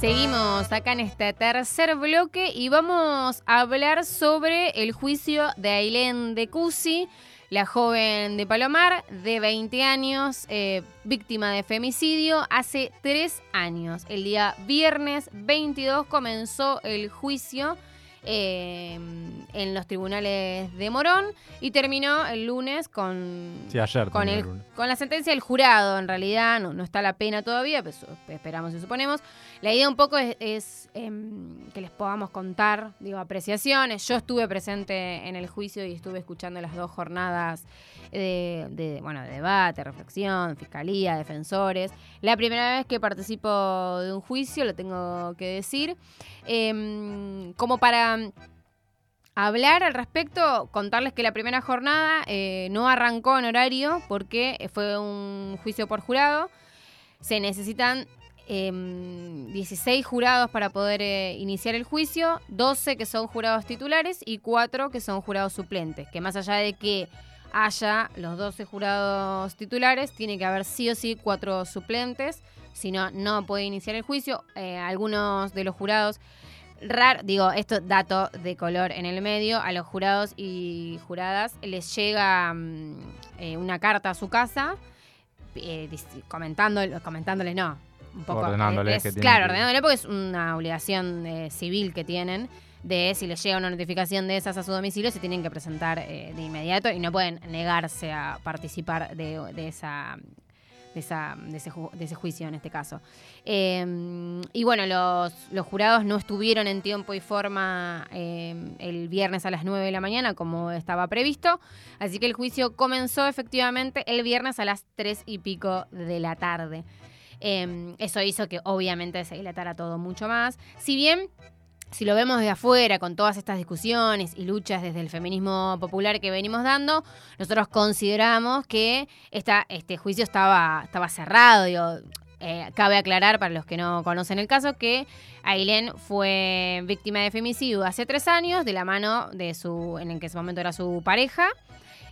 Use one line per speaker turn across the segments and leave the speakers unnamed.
Seguimos acá en este tercer bloque y vamos a hablar sobre el juicio de Ailén de Cusi, la joven de Palomar, de 20 años, eh, víctima de femicidio, hace tres años. El día viernes 22 comenzó el juicio eh, en los tribunales de Morón y terminó el lunes con,
Sí, ayer
con,
terminó
el-
el lunes.
con la sentencia del jurado. En realidad no, no está la pena todavía, pero eso esperamos y suponemos. La idea un poco es, em, que les podamos contar, digo, apreciaciones. Yo estuve presente en el juicio y estuve escuchando las dos jornadas de, de, bueno, de debate, reflexión, fiscalía, defensores. La primera vez que participo de un juicio, lo tengo que decir. Em, como para hablar al respecto, contarles que la primera jornada eh, no arrancó en horario porque fue un juicio por jurado. Se necesitan em, 16 jurados para poder eh, iniciar el juicio, 12 que son jurados titulares y 4 que son jurados suplentes, que más allá de que haya los 12 jurados titulares, tiene que haber sí o sí 4 suplentes, si no, no puede iniciar el juicio. Eh, algunos de los jurados Rar, digo, esto dato de color en el medio, a los jurados y juradas les llega mm, eh, una carta a su casa eh, dic- comentándole, comentándoles, no, un poco,
Ordenándoles
eh, es-
que
claro,
que-
ordenándoles porque es una obligación eh, civil que tienen de si les llega una notificación de esas a su domicilio, se tienen que presentar eh, de inmediato y no pueden negarse a participar de, de esa de, esa, de, ese, ju- de ese juicio en este caso. Eh, y bueno, los, los jurados no estuvieron en tiempo y forma eh, el viernes a las 9 de la mañana como estaba previsto, así que el juicio comenzó efectivamente el viernes a las 3 y pico de la tarde. Eh, eso hizo que obviamente se dilatara todo mucho más. Si bien si lo vemos de afuera, con todas estas discusiones y luchas desde el feminismo popular que venimos dando, nosotros consideramos que este juicio estaba, estaba cerrado. Digo, eh, cabe aclarar para los que no conocen el caso que Ailén fue víctima de femicidio hace tres años de la mano de su, en que en ese momento era su pareja.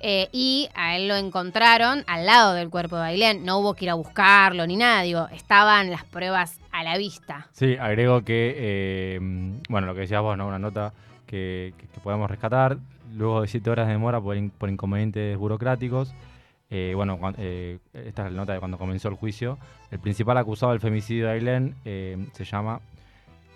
Eh, y a él lo encontraron al lado del cuerpo de Ailén. No hubo que ir a buscarlo ni nada. Digo, estaban las pruebas a la vista.
Sí, agrego que, eh, bueno, lo que decías vos, ¿no? Una nota que, que- podemos rescatar. Luego de siete horas de demora por, por inconvenientes burocráticos. eh, bueno, eh, esta es la nota de cuando comenzó el juicio. El principal acusado del femicidio de Ailén se llama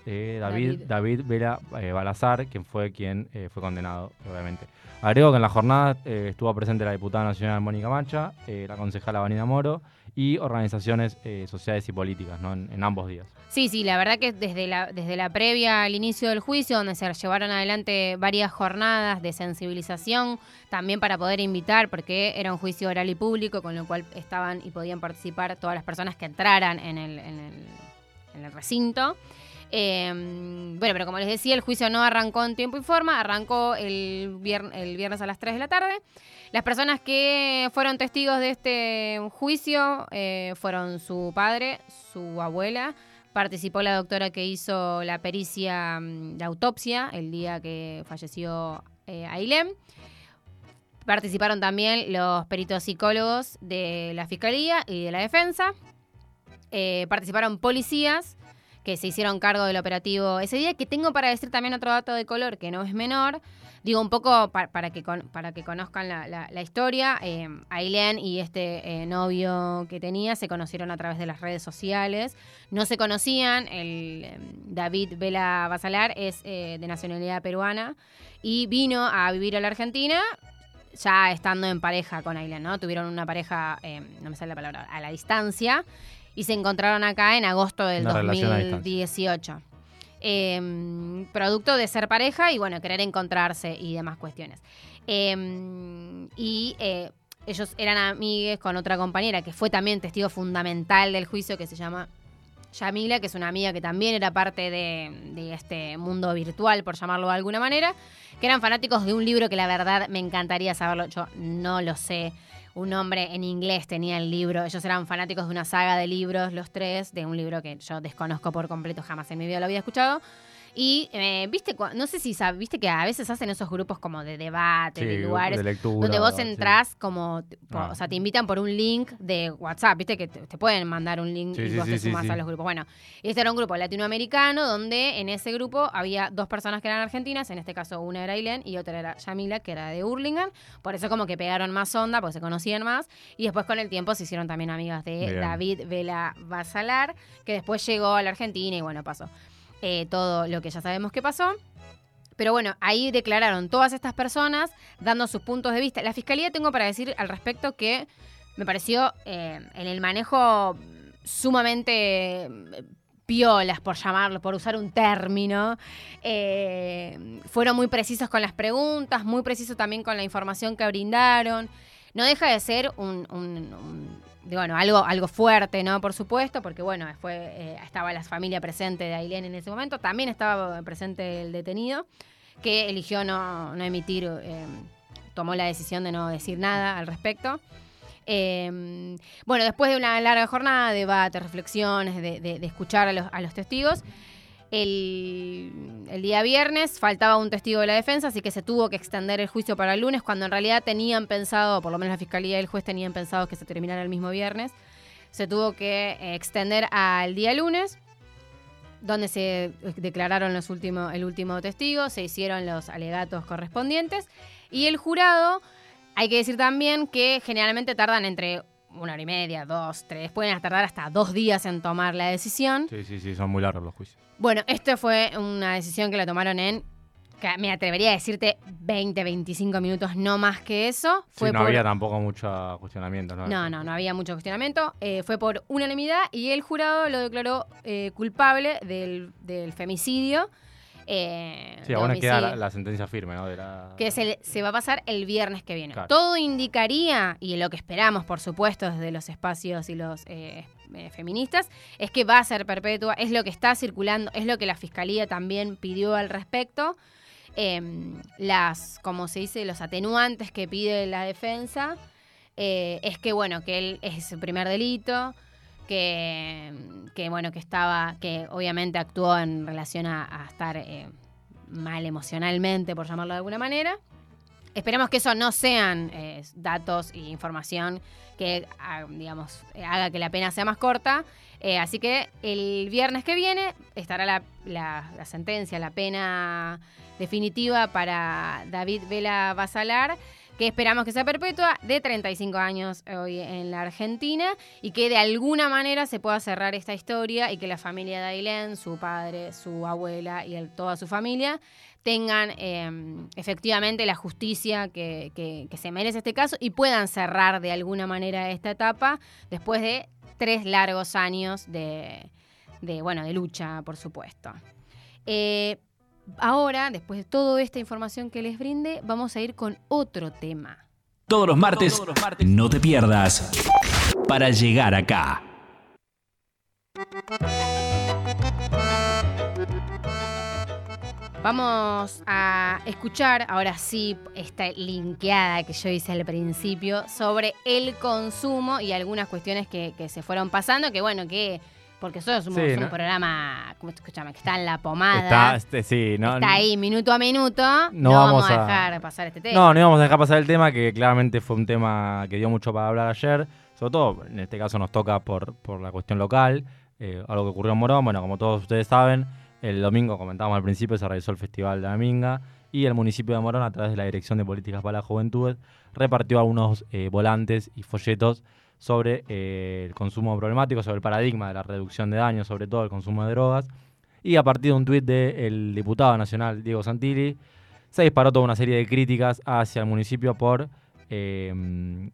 eh, David, David Vela eh, Balazar, quien fue quien eh, fue condenado, obviamente. Agrego que en la jornada eh, estuvo presente la diputada nacional Mónica Mancha, la concejala Vanina Moro y organizaciones sociales y políticas ¿no? en, en ambos días.
Sí, sí, la verdad que desde la, desde la previa al inicio del juicio, donde se llevaron adelante varias jornadas de sensibilización, también para poder invitar, porque era un juicio oral y público, con lo cual estaban y podían participar todas las personas que entraran en el, en el, en el recinto. Eh, bueno, pero como les decía, el juicio no arrancó en tiempo y forma, arrancó el, vier- el viernes a las 3 de la tarde. Las personas que fueron testigos de este juicio eh, fueron su padre, su abuela, participó la doctora que hizo la pericia mm, de autopsia el día que falleció eh, Ailén. Participaron también los peritos psicólogos de la Fiscalía y de la Defensa. Eh, participaron policías que se hicieron cargo del operativo ese día. Que tengo para decir también otro dato de color que no es menor. Digo, un poco pa- para, que para que conozcan la, la- historia. Eh, y este eh, novio que tenía se conocieron a través de las redes sociales. No se conocían. El eh, David Vela Basalar es eh, de nacionalidad peruana y vino a vivir a la Argentina ya estando en pareja con Ailén, ¿no? Tuvieron una pareja, eh, no me sale la palabra, a la distancia y se encontraron acá en agosto del
Una relación a distancia.
2018. Eh, producto de ser pareja y bueno, querer encontrarse y demás cuestiones. Eh, y eh, ellos eran amigues con otra compañera que fue también testigo fundamental del juicio que se llama Yamila, que es una amiga que también era parte de, de este mundo virtual, por llamarlo de alguna manera, que eran fanáticos de un libro que la verdad me encantaría saberlo. Yo no lo sé. Un hombre en inglés tenía el libro. Ellos eran fanáticos de una saga de libros, los tres, de un libro que yo desconozco por completo, jamás en mi vida lo había escuchado. Y eh, viste, no sé si sabes, viste que a veces hacen esos grupos como de debate,
Sí,
de lugares,
de lectura,
donde vos
sí.
entrás como,
Ah.
o sea, te invitan por un link de WhatsApp, viste que te, te pueden mandar un link
Sí,
y vos te sumás a los grupos. Bueno, este era un grupo latinoamericano donde en ese grupo había dos personas que eran argentinas, en este caso una era Ailén y otra era Yamila, que era de Hurlingham, por eso como que pegaron más onda, porque se conocían más, y después con el tiempo se hicieron también amigas de
Bien.
David Vela Basalar, que después llegó a la Argentina y bueno, pasó eh, todo lo que ya sabemos que pasó. Pero bueno, ahí declararon todas estas personas dando sus puntos de vista. La fiscalía tengo para decir al respecto que me pareció eh, en el manejo sumamente eh, piolas, por llamarlo, por usar un término. Fueron muy precisos con las preguntas, muy precisos también con la información que brindaron. No deja de ser un, bueno, algo, algo fuerte, ¿no? Por supuesto, porque bueno, fue, eh, estaba la familia presente de Ailén en ese momento, también estaba presente el detenido, que eligió no, no emitir, eh, tomó la decisión de no decir nada al respecto. Eh, bueno, después de una larga jornada, debate, reflexiones, de, de- de escuchar a los, a los testigos, el, día viernes faltaba un testigo de la defensa, así que se tuvo que extender el juicio para el lunes, cuando en realidad tenían pensado, por lo menos la fiscalía y el juez tenían pensado que se terminara el mismo viernes. Se tuvo que eh, extender al día lunes, donde se eh, declararon los últimos, el último testigo, se hicieron los alegatos correspondientes y el jurado, hay que decir también que generalmente tardan entre una hora y media, dos, tres, pueden tardar hasta dos días en tomar la decisión.
Sí, sí, sí, son muy largos los juicios.
Bueno, esto fue una decisión que la tomaron en, que me atrevería a decirte 20, 25 minutos, no más que eso.
Sí,
Fue
no
por-
había tampoco mucho cuestionamiento, ¿no?
no, no, no había mucho cuestionamiento. Eh, fue por unanimidad y el jurado lo declaró eh, culpable del, del femicidio. eh,
Sí, aún queda la, la sentencia firme, ¿no? De la...
que se, va a pasar el viernes que viene.
Claro.
Todo indicaría, y lo que esperamos, por supuesto, desde los espacios y los eh, eh, feministas, es que va a ser perpetua, es lo que está circulando, es lo que la fiscalía también pidió al respecto. Eh, las, como se dice, los atenuantes que pide la defensa eh, es que, bueno, que él es su primer delito, que, que, bueno, que estaba, que obviamente actuó en relación a, a estar eh, mal emocionalmente, por llamarlo de alguna manera. Esperemos que eso no sean eh, datos e información que, ah, digamos, haga que la pena sea más corta. Eh, así que el viernes que viene estará la, la- la sentencia, la pena definitiva para David Vela Basalar, que esperamos que sea perpetua, de 35 años hoy en la Argentina, y que de alguna manera se pueda cerrar esta historia y que la familia de Ailén, su padre, su abuela y toda su familia tengan eh, efectivamente la justicia que, se merece este caso y puedan cerrar de alguna manera esta etapa después de tres largos años de, de, bueno, de lucha, por supuesto. Eh, ahora, después de toda esta información que les brinde, vamos a ir con otro tema.
Todos los martes, no te pierdas. Para llegar acá.
Vamos a escuchar ahora sí esta linkeada que yo hice al principio sobre el consumo y algunas cuestiones que, que se fueron pasando, que bueno, que porque nosotros somos
Sí,
un
¿no?
programa, ¿cómo te escuchame? Que está en la pomada.
Está, este, sí, no,
está ahí minuto a minuto. No,
No
vamos,
vamos
a
a-
dejar pasar este tema.
No, no íbamos a dejar pasar el tema, que claramente fue un tema que dio mucho para hablar ayer. Sobre todo, en este caso nos toca por, por la cuestión local, eh, algo que ocurrió en Morón. Bueno, como todos ustedes saben, el domingo, comentábamos al principio, se realizó el Festival de la Minga y el municipio de Morón, a través de la Dirección de Políticas para la Juventud, repartió algunos eh, volantes y folletos sobre eh, el consumo problemático, sobre el paradigma de la reducción de daños, sobre todo el consumo de drogas. Y a partir de un tuit del diputado nacional Diego Santilli, se disparó toda una serie de críticas hacia el municipio por, eh,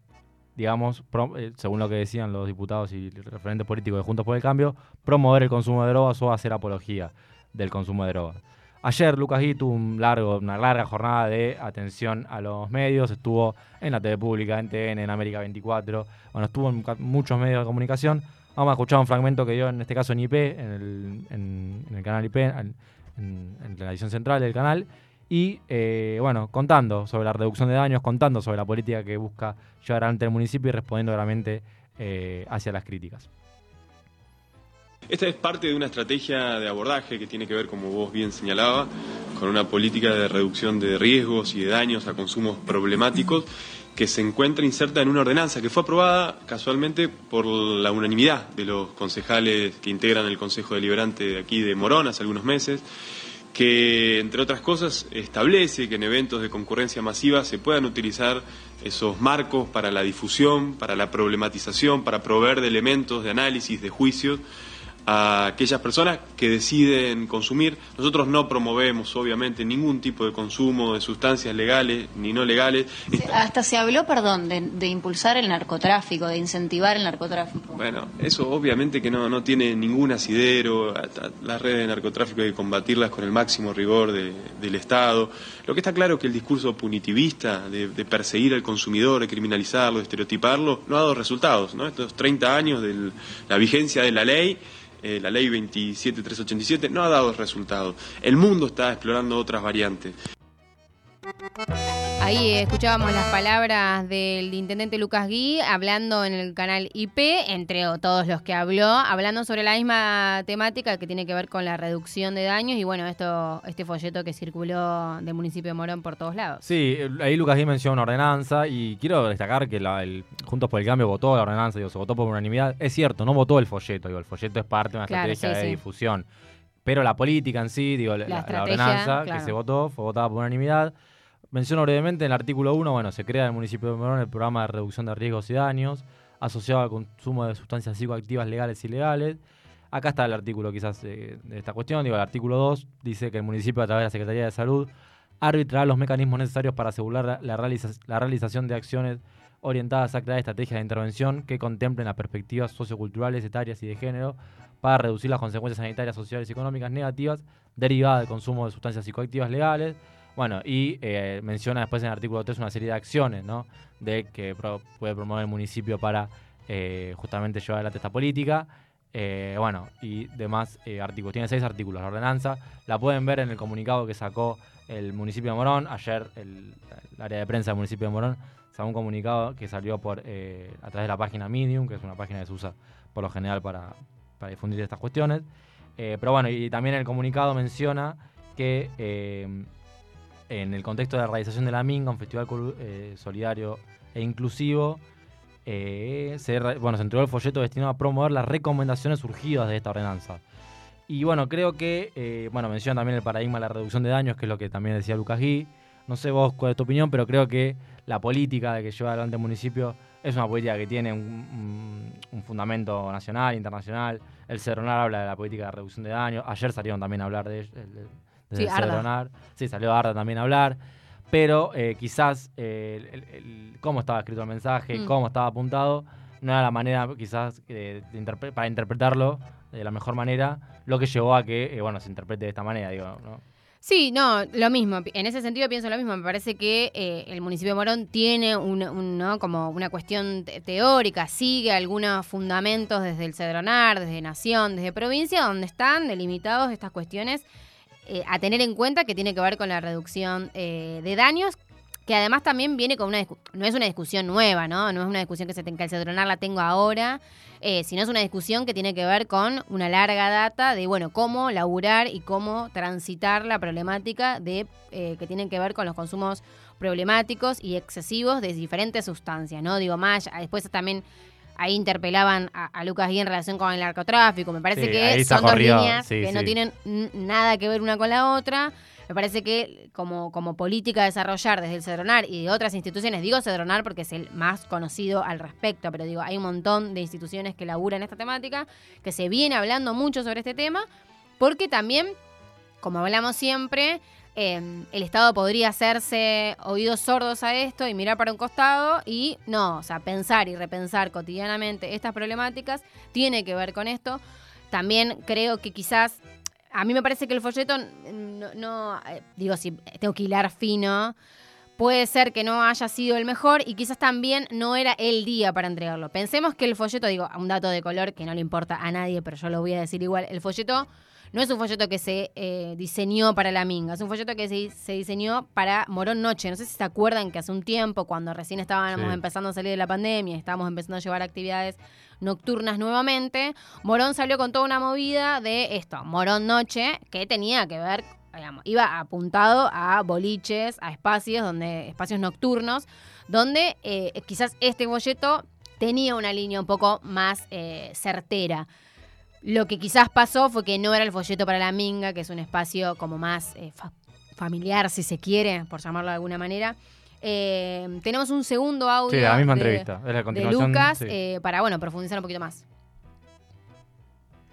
digamos, eh, según lo que decían los diputados y referentes políticos de Juntos por el Cambio, promover el consumo de drogas o hacer apología del consumo de drogas. Ayer Lucas Gui tuvo un largo, una larga jornada de atención a los medios, estuvo en la TV Pública, en TN, en América 24, bueno, estuvo en muchos medios de comunicación. Vamos a escuchar un fragmento que dio en este caso en IP, en el, canal IP, en, la edición central del canal, y eh, bueno, contando sobre la reducción de daños, contando sobre la política que busca llevar adelante el municipio y respondiendo realmente eh, hacia las críticas.
Esta es parte de una estrategia de abordaje que tiene que ver, como vos bien señalaba, con una política de reducción de riesgos y de daños a consumos problemáticos que se encuentra inserta en una ordenanza que fue aprobada casualmente por la unanimidad de los concejales que integran el Consejo Deliberante de aquí de Morón hace algunos meses que, entre otras cosas, establece que en eventos de concurrencia masiva se puedan utilizar esos marcos para la difusión, para la problematización, para proveer de elementos de análisis, de juicios a aquellas personas que deciden consumir. Nosotros no promovemos, obviamente, ningún tipo de consumo de sustancias legales ni no legales.
hasta se habló, perdón, de, impulsar el narcotráfico, de incentivar el narcotráfico.
Bueno, eso obviamente que no, no tiene ningún asidero. Las redes de narcotráfico hay que combatirlas con el máximo rigor del Estado. Lo que está claro es que el discurso punitivista de, perseguir al consumidor, de criminalizarlo, de estereotiparlo, no ha dado resultados. ¿no? Estos 30 años de la vigencia de la ley eh, la ley 27387, no ha dado resultados. El mundo está explorando otras variantes.
Ahí escuchábamos las palabras del intendente Lucas Gui hablando en el canal IP, entre todos los que habló, hablando sobre la misma temática que tiene que ver con la reducción de daños y bueno, esto este folleto que circuló del municipio de Morón por todos lados.
Sí, ahí Lucas Gui mencionó una ordenanza y quiero destacar que el Juntos por el Cambio votó la ordenanza, digo, se votó por unanimidad. Es cierto, no votó el folleto, digo, el folleto es parte de una estrategia de difusión. Pero la política en sí, digo, la, ordenanza que se votó fue votada por unanimidad. Menciono brevemente en el artículo 1, bueno, se crea en el municipio de Morón el programa de reducción de riesgos y daños asociado al consumo de sustancias psicoactivas legales y ilegales. Acá está el artículo quizás de esta cuestión, digo, el artículo 2 dice que el municipio a través de la Secretaría de Salud arbitrará los mecanismos necesarios para asegurar la, realización de acciones orientadas a crear estrategias de intervención que contemplen las perspectivas socioculturales, etarias y de género para reducir las consecuencias sanitarias, sociales y económicas negativas derivadas del consumo de sustancias psicoactivas legales bueno, y eh, menciona después en el artículo 3 una serie de acciones, ¿no? De que puede promover el municipio para eh, justamente llevar adelante esta política. Eh, bueno, y demás artículos. Tiene seis artículos la ordenanza. La pueden ver en el comunicado que sacó el municipio de Morón. Ayer el, área de prensa del municipio de Morón sacó un comunicado que salió por a través de la página Medium, que es una página que se usa por lo general para, para difundir estas cuestiones. pero bueno, y también el comunicado menciona que en el contexto de la realización de la Minga, un festival eh, solidario e inclusivo, eh, se, bueno, se entregó el folleto destinado a promover las recomendaciones surgidas de esta ordenanza. Y bueno, creo que, eh, bueno, menciona también el paradigma de la reducción de daños, que es lo que también decía Lucas Gui. No sé vos cuál es tu opinión, pero creo que la política de que lleva adelante el municipio es una política que tiene un, fundamento nacional, internacional. El Cerronar habla de la política de reducción de daños. Ayer salieron también a hablar de, de,
sí,
Sí, salió Arda también a hablar. Pero eh, quizás eh, cómo estaba escrito el mensaje, mm. cómo estaba apuntado, no era la manera quizás para interpretarlo de la mejor manera, lo que llevó a que, eh, bueno, se interprete de esta manera, digo, ¿no?
Sí, no, lo mismo. En ese sentido pienso lo mismo. Me parece que el municipio de Morón tiene un, ¿no? como una cuestión teórica, sigue algunos fundamentos desde el Cedronar, desde Nación, desde provincia, donde están delimitados estas cuestiones eh, a tener en cuenta que tiene que ver con la reducción eh, de daños, que además también viene con una no es una discusión nueva, ¿no? No es una discusión que se tenga que la tengo ahora, eh, sino es una discusión que tiene que ver con una larga data de, bueno, cómo laburar y cómo transitar la problemática de que tienen que ver con los consumos problemáticos y excesivos de diferentes sustancias, ¿no? Digo, más, después también ahí interpelaban a, Lucas Guía en relación con el narcotráfico. Me parece que son dos líneas que no tienen nada que ver una con la otra. Me parece que como, como política a desarrollar desde el Cedronar y de otras instituciones, digo Cedronar porque es el más conocido al respecto, pero digo, hay un montón de instituciones que laburan esta temática, que se viene hablando mucho sobre este tema, porque también, como hablamos siempre, Em, el Estado podría hacerse oídos sordos a esto y mirar para un costado y no, o sea, pensar y repensar cotidianamente estas problemáticas tiene que ver con esto. También creo que quizás a mí me parece que el folleto, no, no, eh, digo, si tengo que hilar fino, puede ser que no haya sido el mejor y quizás también no era el día para entregarlo. Pensemos que el folleto, digo, un dato de color que no le importa a nadie, pero yo lo voy a decir igual, el folleto no es un folleto que se eh, diseñó para la minga, es un folleto que se, se, diseñó para Morón Noche. No sé si se acuerdan que hace un tiempo, cuando recién estábamos
Sí.
empezando a salir de la pandemia, estábamos empezando a llevar actividades nocturnas nuevamente, Morón salió con toda una movida de esto, Morón Noche, que tenía que ver, digamos, iba apuntado a boliches, a espacios donde, espacios nocturnos, donde eh, quizás este folleto tenía una línea un poco más eh, certera. Lo que quizás pasó fue que no era el folleto para la minga, que es un espacio como más eh, fa- familiar, si se quiere, por llamarlo de alguna manera. Eh, tenemos un segundo audio
Sí, la misma
de-
entrevista. Es la
de
continuación.
Lucas
sí.
eh, para bueno profundizar un poquito más.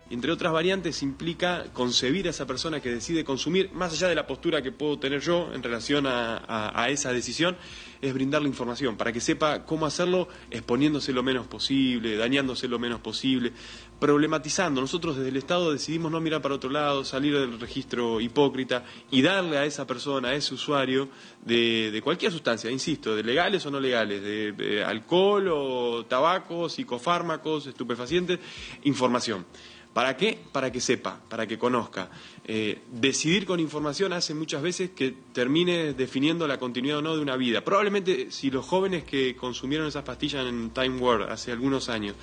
Entre otras variantes implica concebir a esa persona que decide consumir, más allá de la postura que puedo tener yo en relación a, esa decisión, es brindarle información para que sepa cómo hacerlo exponiéndose lo menos posible, dañándose lo menos posible, problematizando. Nosotros desde el Estado decidimos no mirar para otro lado, salir del registro hipócrita y darle a esa persona, a ese usuario, de, de cualquier sustancia, insisto, de legales o no legales, de, de alcohol o tabaco, psicofármacos, estupefacientes, información. ¿Para qué? Para que sepa, para que conozca. Eh, decidir con información hace muchas veces que termine definiendo la continuidad o no de una vida. Probablemente si los jóvenes que consumieron esas pastillas en Time War hace algunos años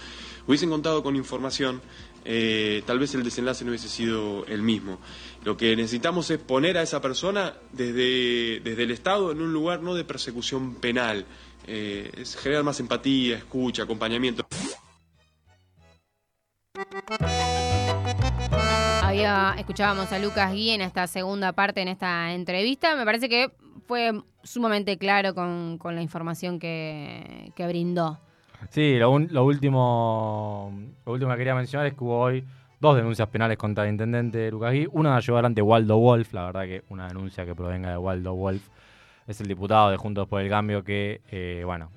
hubiesen contado con información, eh, tal vez el desenlace no hubiese sido el mismo. Lo que necesitamos es poner a esa persona desde, desde el Estado en un lugar no de persecución penal, eh, es generar más empatía, escucha, acompañamiento.
Escuchábamos a Lucas Gui en esta segunda parte, en esta entrevista. Me parece que fue sumamente claro con, la información que, brindó.
Sí, lo, un- lo último último que quería mencionar es que hubo hoy dos denuncias penales contra el intendente Lucas Gui. Una llevó adelante Waldo Wolf, la verdad que una denuncia que provenga de Waldo Wolf. Es el diputado de Juntos por el Cambio que, eh, bueno,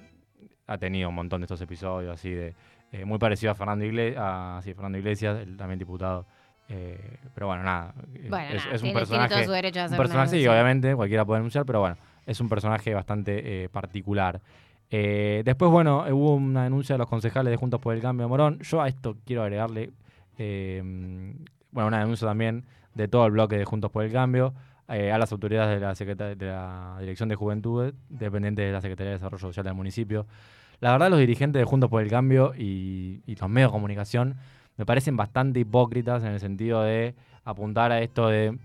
ha tenido un montón de estos episodios así de... eh, muy parecido a Fernando Iglesias, a, Fernando Iglesias, el también diputado. Eh, pero bueno, nada.
Bueno,
es,
nada,
es un
tiene- tiene
personaje.
todo su derecho a hacer
un personaje, sí, obviamente, cualquiera puede denunciar, pero bueno, es un personaje bastante eh, particular. Eh, después, bueno, hubo una denuncia de los concejales de Juntos por el Cambio de Morón. Yo a esto quiero agregarle, eh, bueno, una denuncia también de todo el bloque de Juntos por el Cambio a las autoridades de la, Secreta- de la Dirección de Juventud, dependientes de la Secretaría de Desarrollo Social del municipio. La verdad, los dirigentes de Juntos por el Cambio y, y los medios de comunicación me parecen bastante hipócritas en el sentido de apuntar a esto de,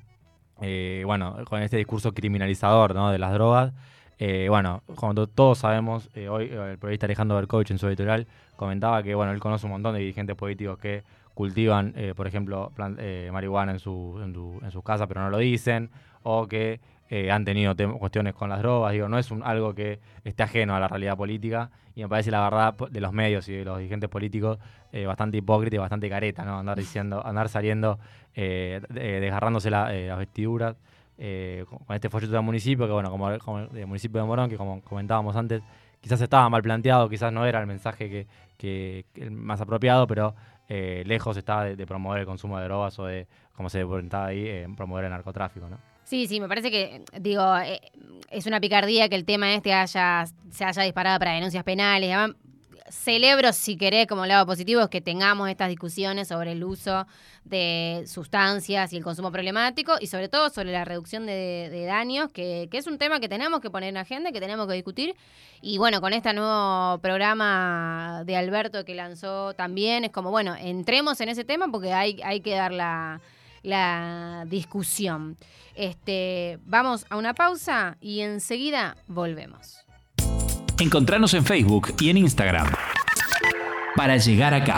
eh, bueno, con este discurso criminalizador ¿no? de las drogas. Eh, bueno, como todos sabemos, eh, hoy el periodista Alejandro Berkovich en su editorial comentaba que bueno, él conoce un montón de dirigentes políticos que cultivan, eh, por ejemplo, eh, marihuana en, su, en, su- en sus casas, pero no lo dicen, o que eh, han tenido cuestiones con las drogas. Digo, no es algo que esté ajeno a la realidad política, y me parece la verdad de los medios y de los dirigentes políticos eh, bastante hipócrita y bastante careta, ¿no? Andar diciendo, andar saliendo, de- desgarrándose la- las vestiduras con este folleto del municipio, que bueno, como, el municipio de Morón, que como comentábamos antes, quizás estaba mal planteado, quizás no era el mensaje que, que- que más apropiado, pero eh, lejos de, de promover el consumo de drogas o de, como se comentaba ahí, eh, promover el narcotráfico, ¿no?
Sí, sí, me parece que, digo, eh, es una picardía que el tema este haya, se haya disparado para denuncias penales. Celebro, si querés, como lado positivo, es que tengamos estas discusiones sobre el uso de sustancias y el consumo problemático y sobre todo sobre la reducción de, de daños, que, que es un tema que tenemos que poner en agenda, que tenemos que discutir. Y bueno, con este nuevo programa de Alberto que lanzó también, es como, bueno, entremos en ese tema porque hay, hay que dar la, la discusión. Este, vamos a una pausa y enseguida volvemos.
Encontranos en Facebook y en Instagram. Para llegar acá.